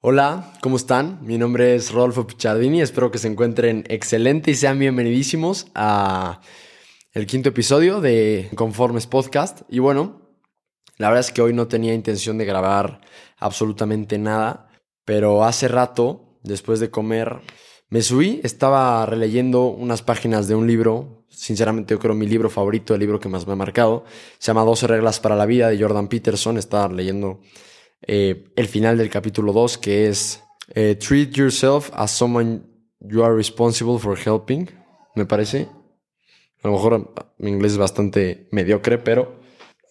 Hola, ¿cómo están? Mi nombre es Rodolfo Pichardini, espero que se encuentren excelente y sean bienvenidísimos a el quinto episodio de Conformes Podcast. Y bueno, la verdad es que hoy no tenía intención de grabar absolutamente nada, pero hace rato, después de comer, me subí, estaba releyendo unas páginas de un libro, sinceramente yo creo mi libro favorito, el libro que más me ha marcado, se llama 12 reglas para la vida de Jordan Peterson, estaba leyendo eh, el final del capítulo 2 que es eh, Treat yourself as someone you are responsible for helping, me parece. A lo mejor mi inglés es bastante mediocre, pero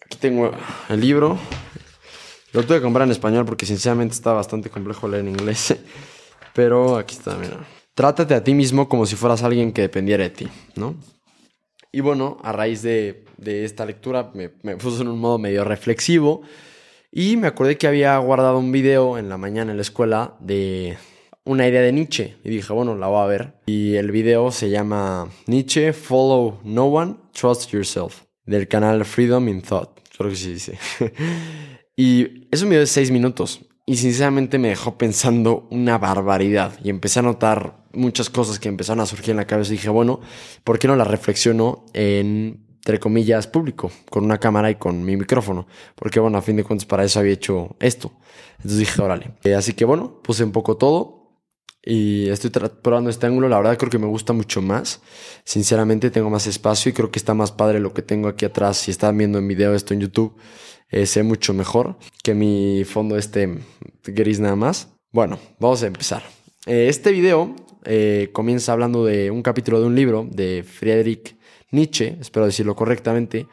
aquí tengo el libro. Lo tuve que comprar en español porque sinceramente está bastante complejo leer en inglés. Pero aquí está, mira. Trátate a ti mismo como si fueras alguien que dependiera de ti, ¿no? Y bueno, a raíz de, esta lectura me, me en un modo medio reflexivo y me acordé que había guardado un video en la mañana en la escuela de una idea de Nietzsche y dije, bueno, la voy a ver. Y el video se llama Nietzsche, Follow No One, Trust Yourself, del canal Freedom in Thought, creo que sí dice. y es un video de seis minutos y sinceramente me dejó pensando una barbaridad y empecé a notar muchas cosas que empezaron a surgir en la cabeza y dije, bueno, ¿por qué no las reflexiono en, entre comillas, público, con una cámara y con mi micrófono? Porque bueno, a fin de cuentas para eso había hecho esto. Entonces dije, órale. Eh, así que bueno, puse un poco todo y estoy probando este ángulo. La verdad creo que me gusta mucho más. Sinceramente tengo más espacio y creo que está más padre lo que tengo aquí atrás. Si están viendo en video esto en YouTube, eh, sé mucho mejor que mi fondo este gris nada más. Bueno, vamos a empezar. Eh, este video eh, comienza hablando de un capítulo de un libro de Friedrich Nietzsche, espero decirlo correctamente.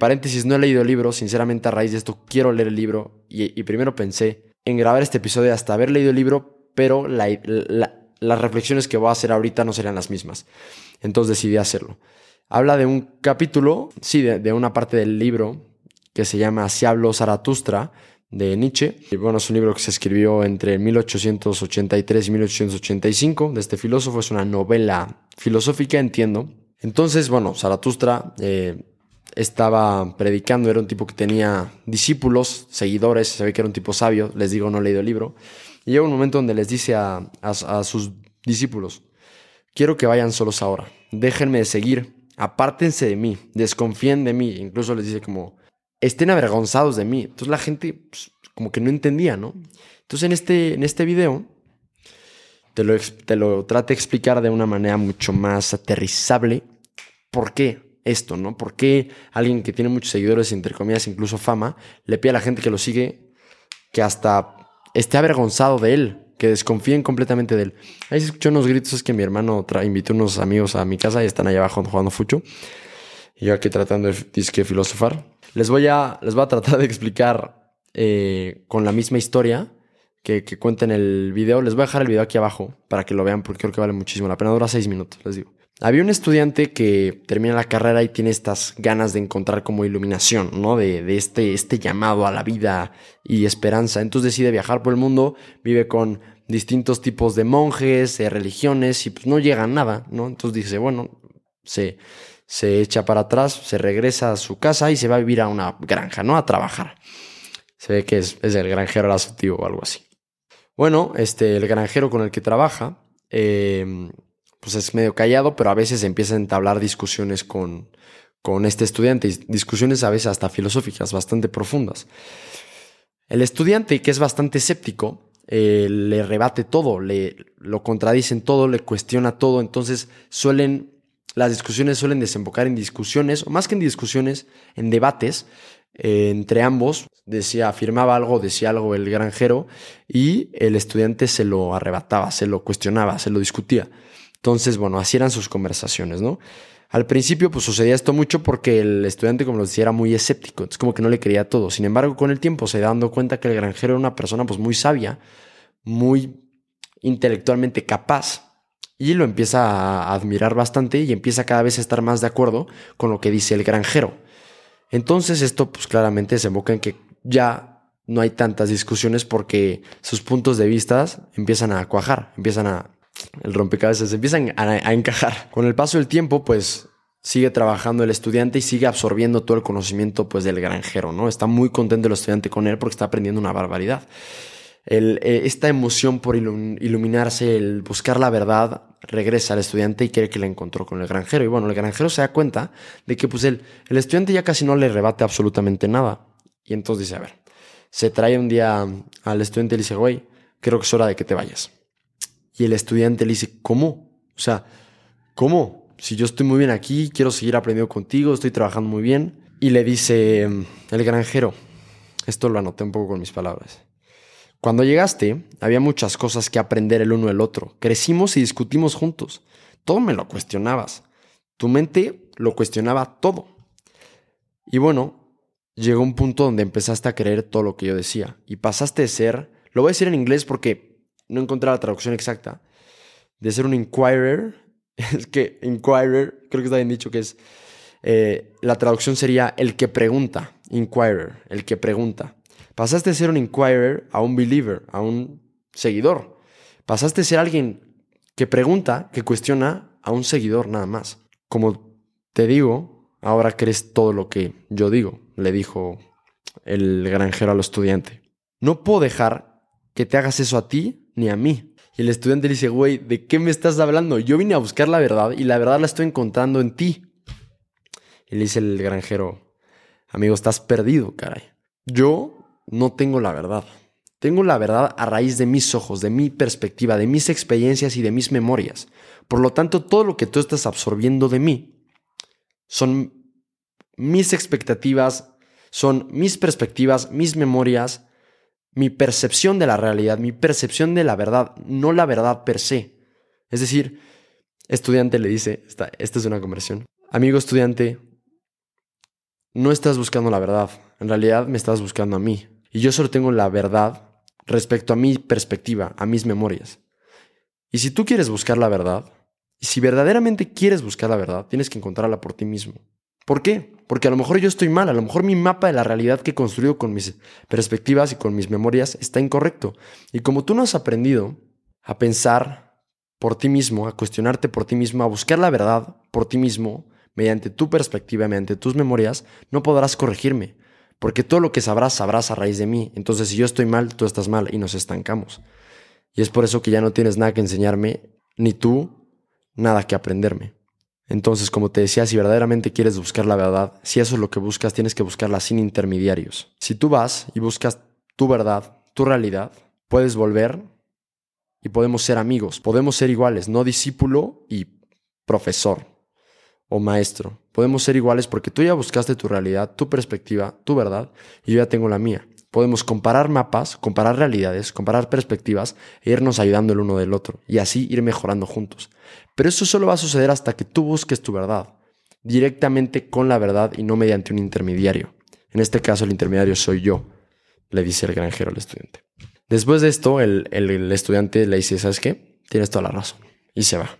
paréntesis, no he leído el libro, sinceramente a raíz de esto quiero leer el libro y primero pensé en grabar este episodio hasta haber leído el libro pero las reflexiones que voy a hacer ahorita no serían las mismas. Entonces decidí hacerlo. Habla de un capítulo, sí, de, una parte del libro que se llama Así habló Zaratustra de Nietzsche. Y bueno, es un libro que se escribió entre 1883 y 1885 de este filósofo. Es una novela filosófica, entiendo. Entonces, bueno, Zaratustra eh, estaba predicando, era un tipo que tenía discípulos, seguidores, se ve que era un tipo sabio. Les digo, no he leído el libro. Y llega un momento donde les dice a, sus discípulos, quiero que vayan solos ahora, déjenme de seguir, apártense de mí, desconfíen de mí, incluso les dice como, estén avergonzados de mí. Entonces la gente pues, como que no entendía, ¿no? Entonces en este, en este video te lo, te lo trate de explicar de una manera mucho más aterrizable por qué esto, ¿no? ¿Por qué alguien que tiene muchos seguidores, entre comillas, incluso fama, le pide a la gente que lo sigue que hasta esté avergonzado de él, que desconfíen completamente de él. Ahí se escuchó unos gritos, es que mi hermano invitó unos amigos a mi casa y están allá abajo jugando fucho. Y yo aquí tratando de disque filosofar. Les voy a, les voy a tratar de explicar eh, con la misma historia que, que cuenta en el video. Les voy a dejar el video aquí abajo para que lo vean porque creo que vale muchísimo la pena. Dura seis minutos, les digo. Había un estudiante que termina la carrera y tiene estas ganas de encontrar como iluminación, ¿no? De, este, este llamado a la vida y esperanza. Entonces decide viajar por el mundo, vive con distintos tipos de monjes, de religiones y pues no llega a nada, ¿no? Entonces dice, bueno, se, se echa para atrás, se regresa a su casa y se va a vivir a una granja, ¿no? A trabajar. Se ve que es, el granjero tío o algo así. Bueno, este, el granjero con el que trabaja, eh, pues es medio callado, pero a veces empieza a entablar discusiones con, con este estudiante, discusiones a veces hasta filosóficas, bastante profundas. El estudiante, que es bastante escéptico, eh, le rebate todo, le, lo contradicen todo, le cuestiona todo, entonces suelen, las discusiones suelen desembocar en discusiones, o más que en discusiones, en debates eh, entre ambos. Decía, afirmaba algo, decía algo el granjero, y el estudiante se lo arrebataba, se lo cuestionaba, se lo discutía. Entonces, bueno, así eran sus conversaciones, ¿no? Al principio, pues sucedía esto mucho porque el estudiante, como los decía, era muy escéptico, es como que no le creía todo. Sin embargo, con el tiempo se da dando cuenta que el granjero era una persona pues muy sabia, muy intelectualmente capaz, y lo empieza a admirar bastante y empieza cada vez a estar más de acuerdo con lo que dice el granjero. Entonces esto pues claramente desemboca en que ya no hay tantas discusiones porque sus puntos de vista empiezan a cuajar, empiezan a el rompecabezas empiezan a, encajar. Con el paso del tiempo, pues sigue trabajando el estudiante y sigue absorbiendo todo el conocimiento pues del granjero, ¿no? Está muy contento el estudiante con él porque está aprendiendo una barbaridad. Eh, esta emoción por iluminarse, el buscar la verdad, regresa al estudiante y quiere que la encontró con el granjero. Y bueno, el granjero se da cuenta de que pues el, el estudiante ya casi no le rebate absolutamente nada. Y entonces dice, a ver, se trae un día al estudiante y le dice, güey, creo que es hora de que te vayas. Y el estudiante le dice, ¿cómo? O sea, ¿cómo? Si yo estoy muy bien aquí, quiero seguir aprendiendo contigo, estoy trabajando muy bien. Y le dice el granjero, esto lo anoté un poco con mis palabras. Cuando llegaste, había muchas cosas que aprender el uno del otro. Crecimos y discutimos juntos. Todo me lo cuestionabas. Tu mente lo cuestionaba todo. Y bueno, llegó un punto donde empezaste a creer todo lo que yo decía. Y pasaste de ser, lo voy a decir en inglés porque no encontré la traducción exacta, de ser un inquirer, es que inquirer, creo que está bien dicho que es, eh, la traducción sería el que pregunta, inquirer, el que pregunta. Pasaste de ser un inquirer a un believer, a un seguidor. Pasaste de ser alguien que pregunta, que cuestiona, a un seguidor nada más. Como te digo, ahora crees todo lo que yo digo, le dijo el granjero al estudiante. No puedo dejar que te hagas eso a ti ni a mí. Y el estudiante le dice, güey, ¿de qué me estás hablando? Yo vine a buscar la verdad y la verdad la estoy encontrando en ti. Y le dice el granjero, amigo, estás perdido, caray. Yo no tengo la verdad. Tengo la verdad a raíz de mis ojos, de mi perspectiva, de mis experiencias y de mis memorias. Por lo tanto, todo lo que tú estás absorbiendo de mí son mis expectativas, son mis perspectivas, mis memorias, mi percepción de la realidad, mi percepción de la verdad, no la verdad per se. Es decir, estudiante le dice, esta, esta es una conversión, amigo estudiante, no estás buscando la verdad, en realidad me estás buscando a mí. Y yo solo tengo la verdad respecto a mi perspectiva, a mis memorias. Y si tú quieres buscar la verdad, y si verdaderamente quieres buscar la verdad, tienes que encontrarla por ti mismo. ¿Por qué? Porque a lo mejor yo estoy mal, a lo mejor mi mapa de la realidad que he construido con mis perspectivas y con mis memorias está incorrecto. Y como tú no has aprendido a pensar por ti mismo, a cuestionarte por ti mismo, a buscar la verdad por ti mismo, mediante tu perspectiva, mediante tus memorias, no podrás corregirme. Porque todo lo que sabrás, sabrás a raíz de mí. Entonces, si yo estoy mal, tú estás mal y nos estancamos. Y es por eso que ya no tienes nada que enseñarme, ni tú nada que aprenderme. Entonces, como te decía, si verdaderamente quieres buscar la verdad, si eso es lo que buscas, tienes que buscarla sin intermediarios. Si tú vas y buscas tu verdad, tu realidad, puedes volver y podemos ser amigos, podemos ser iguales, no discípulo y profesor o maestro. Podemos ser iguales porque tú ya buscaste tu realidad, tu perspectiva, tu verdad, y yo ya tengo la mía. Podemos comparar mapas, comparar realidades, comparar perspectivas e irnos ayudando el uno del otro y así ir mejorando juntos. Pero eso solo va a suceder hasta que tú busques tu verdad, directamente con la verdad y no mediante un intermediario. En este caso el intermediario soy yo, le dice el granjero al estudiante. Después de esto, el, el estudiante le dice, ¿sabes qué? Tienes toda la razón. Y se va.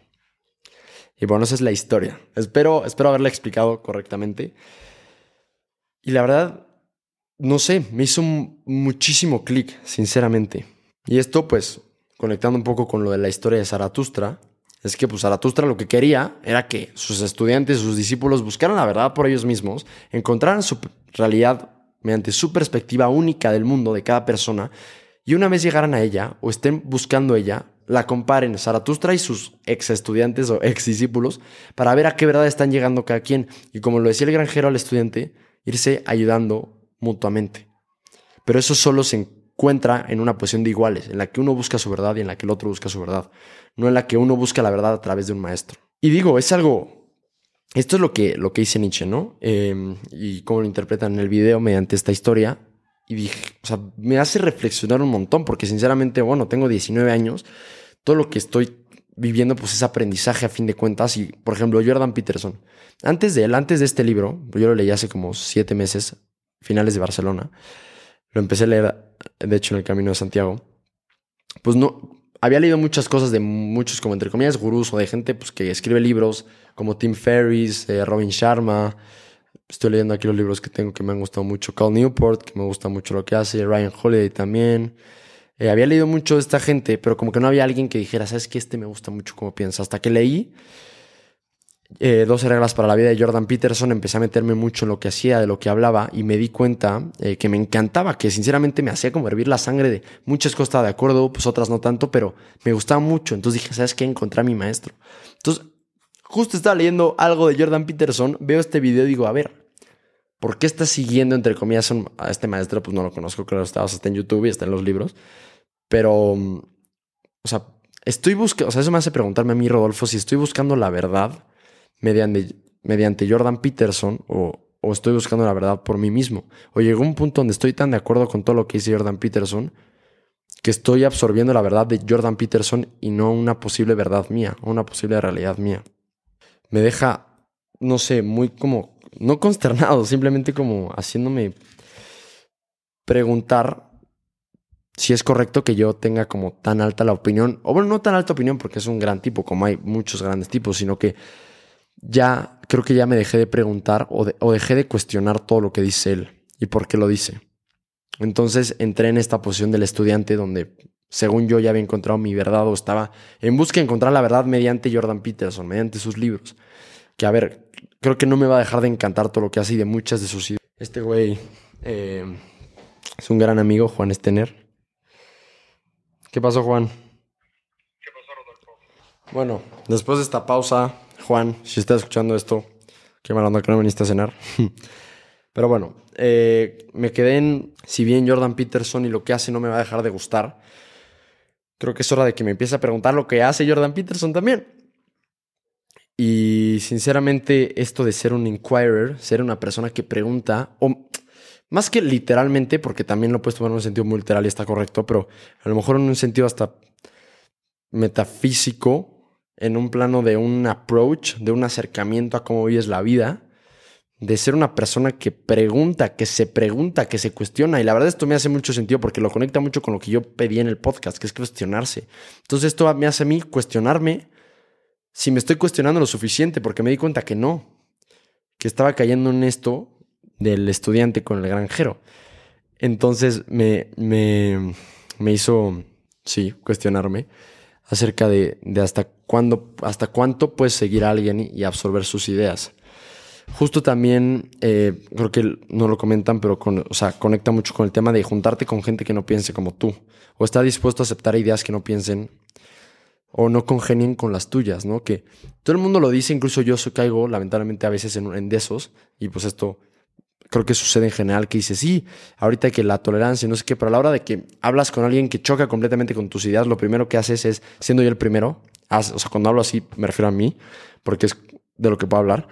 Y bueno, esa es la historia. Espero, espero haberla explicado correctamente. Y la verdad, no sé, me hizo muchísimo clic, sinceramente. Y esto, pues, conectando un poco con lo de la historia de Zaratustra, es que pues Zaratustra lo que quería era que sus estudiantes, sus discípulos buscaran la verdad por ellos mismos, encontraran su realidad mediante su perspectiva única del mundo de cada persona y una vez llegaran a ella o estén buscando ella, la comparen Zaratustra y sus ex estudiantes o ex discípulos para ver a qué verdad están llegando cada quien y como lo decía el granjero al estudiante, irse ayudando mutuamente. Pero eso solo se encuentra en una posición de iguales, en la que uno busca su verdad y en la que el otro busca su verdad, no en la que uno busca la verdad a través de un maestro. Y digo, es algo, esto es lo que, lo que dice Nietzsche, ¿no? Em, y cómo lo interpretan en el video mediante esta historia. Y dije, o sea, me hace reflexionar un montón, porque sinceramente, bueno, tengo 19 años, todo lo que estoy viviendo pues es aprendizaje a fin de cuentas. Y, por ejemplo, Jordan Peterson, antes de él, antes de este libro, yo lo leí hace como siete meses, finales de Barcelona, lo empecé a leer, de hecho, en el Camino de Santiago, pues no, había leído muchas cosas de muchos, como entre comillas, gurús o de gente pues, que escribe libros, como Tim Ferriss, eh, Robin Sharma, Estoy leyendo aquí los libros que tengo que me han gustado mucho. Cal Newport, que me gusta mucho lo que hace. Ryan Holiday también. Eh, había leído mucho de esta gente, pero como que no había alguien que dijera, ¿sabes qué? Este me gusta mucho como piensa. Hasta que leí eh, 12 reglas para la vida de Jordan Peterson, empecé a meterme mucho en lo que hacía, de lo que hablaba, y me di cuenta eh, que me encantaba, que sinceramente me hacía como hervir la sangre de muchas cosas de acuerdo, pues otras no tanto, pero me gustaba mucho. Entonces dije, ¿sabes qué? Encontré a mi maestro. Entonces, justo estaba leyendo algo de Jordan Peterson, veo este video y digo, a ver, ¿por qué estás siguiendo, entre comillas, a este maestro? Pues no lo conozco, claro, está, está en YouTube y está en los libros, pero, o sea, estoy buscando, o sea, eso me hace preguntarme a mí, Rodolfo, si estoy buscando la verdad mediante, mediante Jordan Peterson o, o estoy buscando la verdad por mí mismo. O llegó un punto donde estoy tan de acuerdo con todo lo que dice Jordan Peterson que estoy absorbiendo la verdad de Jordan Peterson y no una posible verdad mía, o una posible realidad mía. Me deja, no sé, muy como, no consternado, simplemente como haciéndome preguntar si es correcto que yo tenga como tan alta la opinión, o bueno, no tan alta opinión porque es un gran tipo, como hay muchos grandes tipos, sino que ya creo que ya me dejé de preguntar o, o dejé de cuestionar todo lo que dice él y por qué lo dice. Entonces entré en esta posición del estudiante donde, según yo, ya había encontrado mi verdad o estaba en busca de encontrar la verdad mediante Jordan Peterson, mediante sus libros. Que a ver, creo que no me va a dejar de encantar todo lo que hace y de muchas de sus ideas. Este güey eh, es un gran amigo, Juan Estener. ¿Qué pasó, Juan? ¿Qué pasó, Rodolfo? Bueno, después de esta pausa, Juan, si estás escuchando esto, qué mal onda que no viniste a cenar. Pero bueno, eh, me quedé en, si bien Jordan Peterson y lo que hace no me va a dejar de gustar, creo que es hora de que me empiece a preguntar lo que hace Jordan Peterson también. Y sinceramente esto de ser un inquirer, ser una persona que pregunta, o más que literalmente, porque también lo puedes tomar en un sentido muy literal y está correcto, pero a lo mejor en un sentido hasta metafísico, en un plano de un approach, de un acercamiento a cómo vives la vida, de ser una persona que pregunta, que se pregunta, que se cuestiona. Y la verdad esto me hace mucho sentido porque lo conecta mucho con lo que yo pedí en el podcast, que es cuestionarse. Entonces esto me hace a mí cuestionarme si me estoy cuestionando lo suficiente, porque me di cuenta que no, que estaba cayendo en esto del estudiante con el granjero. Entonces me, me, me hizo, sí, cuestionarme acerca de, de hasta, cuándo, hasta cuánto puedes seguir a alguien y absorber sus ideas. Justo también, eh, creo que no lo comentan, pero con, o sea, conecta mucho con el tema de juntarte con gente que no piense como tú. O está dispuesto a aceptar ideas que no piensen o no congenien con las tuyas, ¿no? Que todo el mundo lo dice, incluso yo caigo lamentablemente a veces en, en de y pues esto creo que sucede en general, que dices, sí, ahorita que la tolerancia, no sé qué, pero a la hora de que hablas con alguien que choca completamente con tus ideas, lo primero que haces es, siendo yo el primero, o sea, cuando hablo así me refiero a mí, porque es de lo que puedo hablar,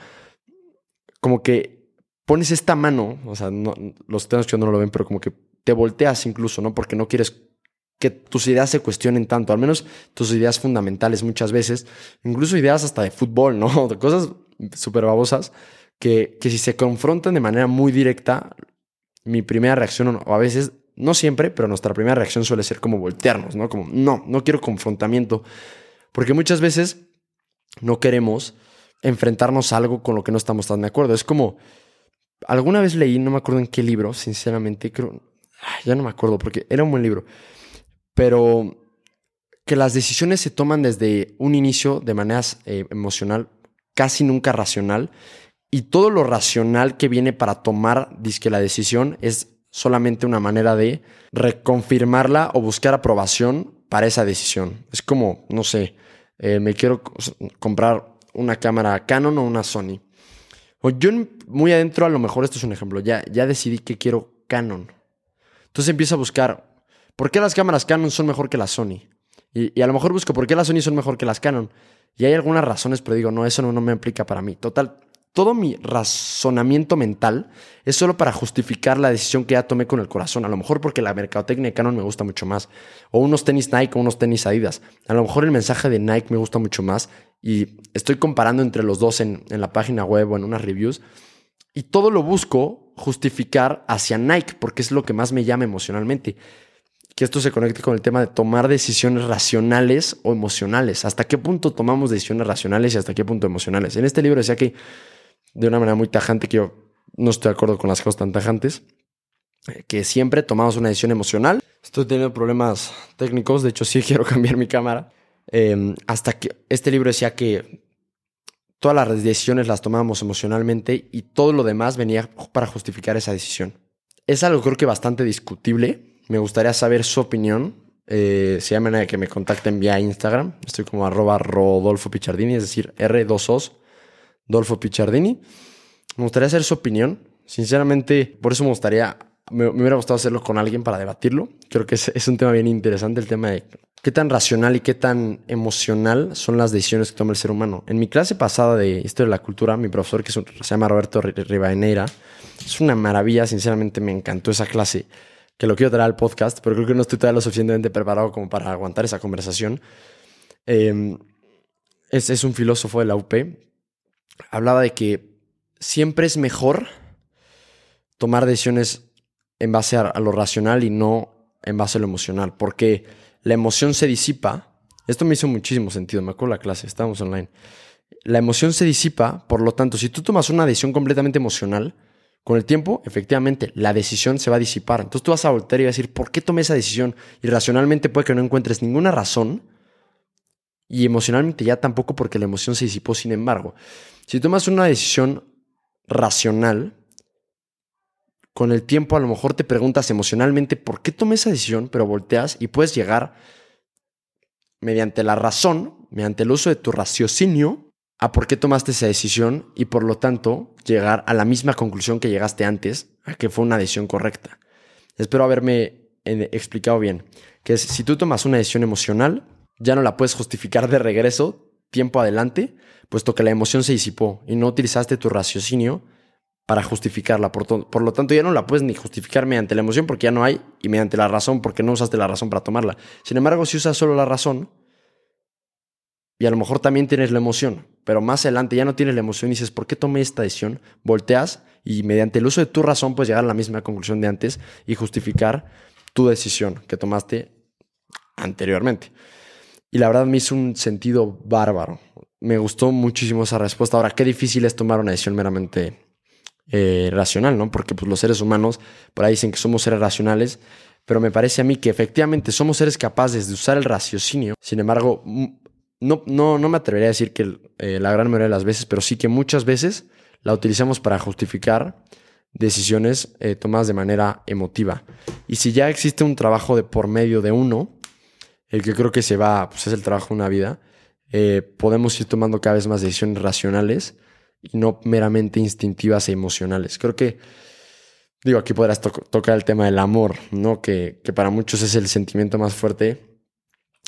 como que pones esta mano, o sea, no, los que no lo ven, pero como que te volteas incluso, ¿no? Porque no quieres que tus ideas se cuestionen tanto, al menos tus ideas fundamentales muchas veces, incluso ideas hasta de fútbol, ¿no? De cosas súper babosas, que, que si se confrontan de manera muy directa, mi primera reacción, o a veces, no siempre, pero nuestra primera reacción suele ser como voltearnos, ¿no? Como, no, no quiero confrontamiento, porque muchas veces no queremos enfrentarnos a algo con lo que no estamos tan de acuerdo. Es como, alguna vez leí, no me acuerdo en qué libro, sinceramente, creo, ya no me acuerdo porque era un buen libro, pero que las decisiones se toman desde un inicio de manera eh, emocional, casi nunca racional, y todo lo racional que viene para tomar, que la decisión es solamente una manera de reconfirmarla o buscar aprobación para esa decisión. Es como, no sé, eh, me quiero comprar una cámara Canon o una Sony. O yo muy adentro, a lo mejor esto es un ejemplo, ya, ya decidí que quiero Canon. Entonces empiezo a buscar, ¿por qué las cámaras Canon son mejor que las Sony? Y, a lo mejor busco, ¿por qué las Sony son mejor que las Canon? Y hay algunas razones, pero digo, no, eso no, no me aplica para mí. Total, todo mi razonamiento mental es solo para justificar la decisión que ya tomé con el corazón. A lo mejor porque la mercadotecnia de Canon me gusta mucho más. O unos tenis Nike o unos tenis Adidas. A lo mejor el mensaje de Nike me gusta mucho más. Y estoy comparando entre los dos en, en la página web o en unas reviews. Y todo lo busco justificar hacia Nike porque es lo que más me llama emocionalmente. Que esto se conecte con el tema de tomar decisiones racionales o emocionales. ¿Hasta qué punto tomamos decisiones racionales y hasta qué punto emocionales? En este libro decía que de una manera muy tajante, que yo no estoy de acuerdo con las cosas tan tajantes, que siempre tomamos una decisión emocional. Estoy teniendo problemas técnicos, de hecho sí quiero cambiar mi cámara. Em, hasta que este libro decía que todas las decisiones las tomábamos emocionalmente y todo lo demás venía para justificar esa decisión. Es algo creo que bastante discutible. Me gustaría saber su opinión. Eh, si hay manera de que me contacten vía Instagram. Estoy como arroba Rodolfo Pichardini, es decir, R2Os, Dolfo Pichardini. Me gustaría saber su opinión. Sinceramente, por eso me gustaría, me, hubiera gustado hacerlo con alguien para debatirlo. Creo que es, un tema bien interesante, el tema de qué tan racional y qué tan emocional son las decisiones que toma el ser humano. En mi clase pasada de Historia de la Cultura, mi profesor, que se llama Roberto Ri- Rivadeneira, es una maravilla, sinceramente me encantó esa clase, que lo quiero traer al podcast, pero creo que no estoy todavía lo suficientemente preparado como para aguantar esa conversación. Eh, es, es un filósofo de la UP. Hablaba de que siempre es mejor tomar decisiones en base a, lo racional y no en base a lo emocional, porque la emoción se disipa. Esto me hizo muchísimo sentido, me acuerdo la clase, estábamos online. La emoción se disipa, por lo tanto, si tú tomas una decisión completamente emocional, con el tiempo, efectivamente, la decisión se va a disipar. Entonces tú vas a voltear y vas a decir, ¿por qué tomé esa decisión? Y racionalmente puede que no encuentres ninguna razón y emocionalmente ya tampoco porque la emoción se disipó. Sin embargo, si tomas una decisión racional, con el tiempo a lo mejor te preguntas emocionalmente por qué tomé esa decisión, pero volteas y puedes llegar mediante la razón, mediante el uso de tu raciocinio, a por qué tomaste esa decisión y por lo tanto llegar a la misma conclusión que llegaste antes, a que fue una decisión correcta. Espero haberme eh, explicado bien, que es si tú tomas una decisión emocional, ya no la puedes justificar de regreso tiempo adelante, puesto que la emoción se disipó y no utilizaste tu raciocinio para justificarla. Por, por lo tanto, ya no la puedes ni justificar mediante la emoción porque ya no hay y mediante la razón porque no usaste la razón para tomarla. Sin embargo, si usas solo la razón y a lo mejor también tienes la emoción, pero más adelante ya no tienes la emoción y dices, ¿por qué tomé esta decisión? Volteas y mediante el uso de tu razón puedes llegar a la misma conclusión de antes y justificar tu decisión que tomaste anteriormente. Y la verdad me hizo un sentido bárbaro. Me gustó muchísimo esa respuesta. Ahora, qué difícil es tomar una decisión meramente eh, racional, ¿no? Porque pues, los seres humanos, por ahí dicen que somos seres racionales, pero me parece a mí que efectivamente somos seres capaces de usar el raciocinio. Sin embargo, no, no, no me atrevería a decir que eh, la gran mayoría de las veces, pero sí que muchas veces la utilizamos para justificar decisiones eh, tomadas de manera emotiva. Y si ya existe un trabajo de por medio de uno, el que creo que se va, pues es el trabajo de una vida, eh, podemos ir tomando cada vez más decisiones racionales y no meramente instintivas e emocionales. Creo que, digo, aquí podrás to- tocar el tema del amor, ¿no? Que, que para muchos es el sentimiento más fuerte.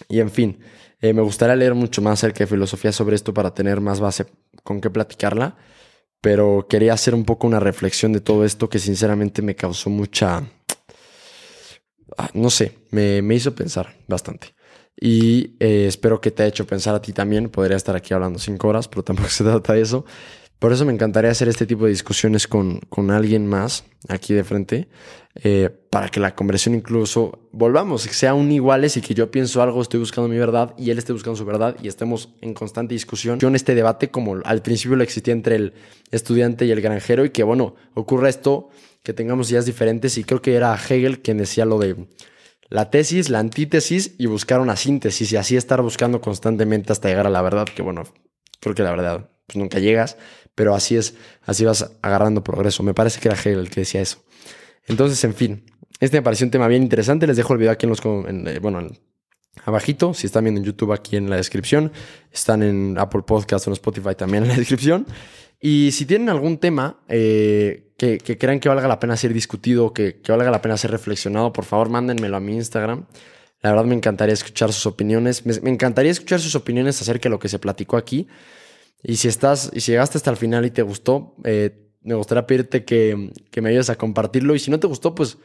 Y en fin, eh, me gustaría leer mucho más acerca de filosofía sobre esto para tener más base con qué platicarla, pero quería hacer un poco una reflexión de todo esto que sinceramente me causó mucha, ah, no sé, me, me hizo pensar bastante. Y eh, espero que te haya hecho pensar a ti también. Podría estar aquí hablando cinco horas, pero tampoco se trata de eso. Por eso me encantaría hacer este tipo de discusiones con, con alguien más aquí de frente, eh, para que la conversación incluso volvamos, que sea un iguales y que yo pienso algo, estoy buscando mi verdad y él esté buscando su verdad y estemos en constante discusión. Yo en este debate, como al principio lo existía entre el estudiante y el granjero, y que bueno, ocurra esto, que tengamos ideas diferentes, y creo que era Hegel quien decía lo de la tesis, la antítesis y buscar una síntesis y así estar buscando constantemente hasta llegar a la verdad, que bueno, creo que la verdad pues nunca llegas, pero así es, así vas agarrando progreso. Me parece que era Hegel el que decía eso. Entonces, en fin, este me pareció un tema bien interesante. Les dejo el video aquí en los, en, eh, bueno, en- abajito. Si están viendo en YouTube, aquí en la descripción. Están en Apple Podcast o en Spotify también en la descripción. Y si tienen algún tema eh, que, crean que valga la pena ser discutido, que, valga la pena ser reflexionado, por favor, mándenmelo a mi Instagram. La verdad me encantaría escuchar sus opiniones. Me, encantaría escuchar sus opiniones acerca de lo que se platicó aquí. Y si estás, y si llegaste hasta el final y te gustó, eh, me gustaría pedirte que, que me ayudes a compartirlo. Y si no te gustó, pues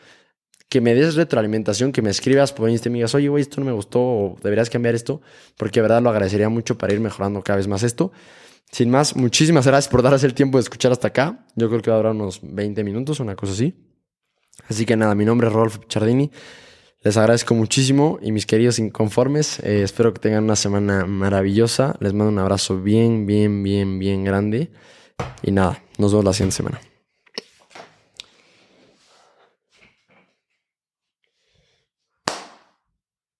que me des retroalimentación, que me escribas por Instagram y me digas, oye, güey, esto no me gustó, o deberías cambiar esto, porque de verdad lo agradecería mucho para ir mejorando cada vez más esto. Sin más, muchísimas gracias por darse el tiempo de escuchar hasta acá. Yo creo que va a durar unos 20 minutos, una cosa así. Así que nada, mi nombre es Rodolfo Pichardini. Les agradezco muchísimo y mis queridos inconformes, eh, espero que tengan una semana maravillosa. Les mando un abrazo bien, bien, bien, bien grande. Y nada, nos vemos la siguiente semana.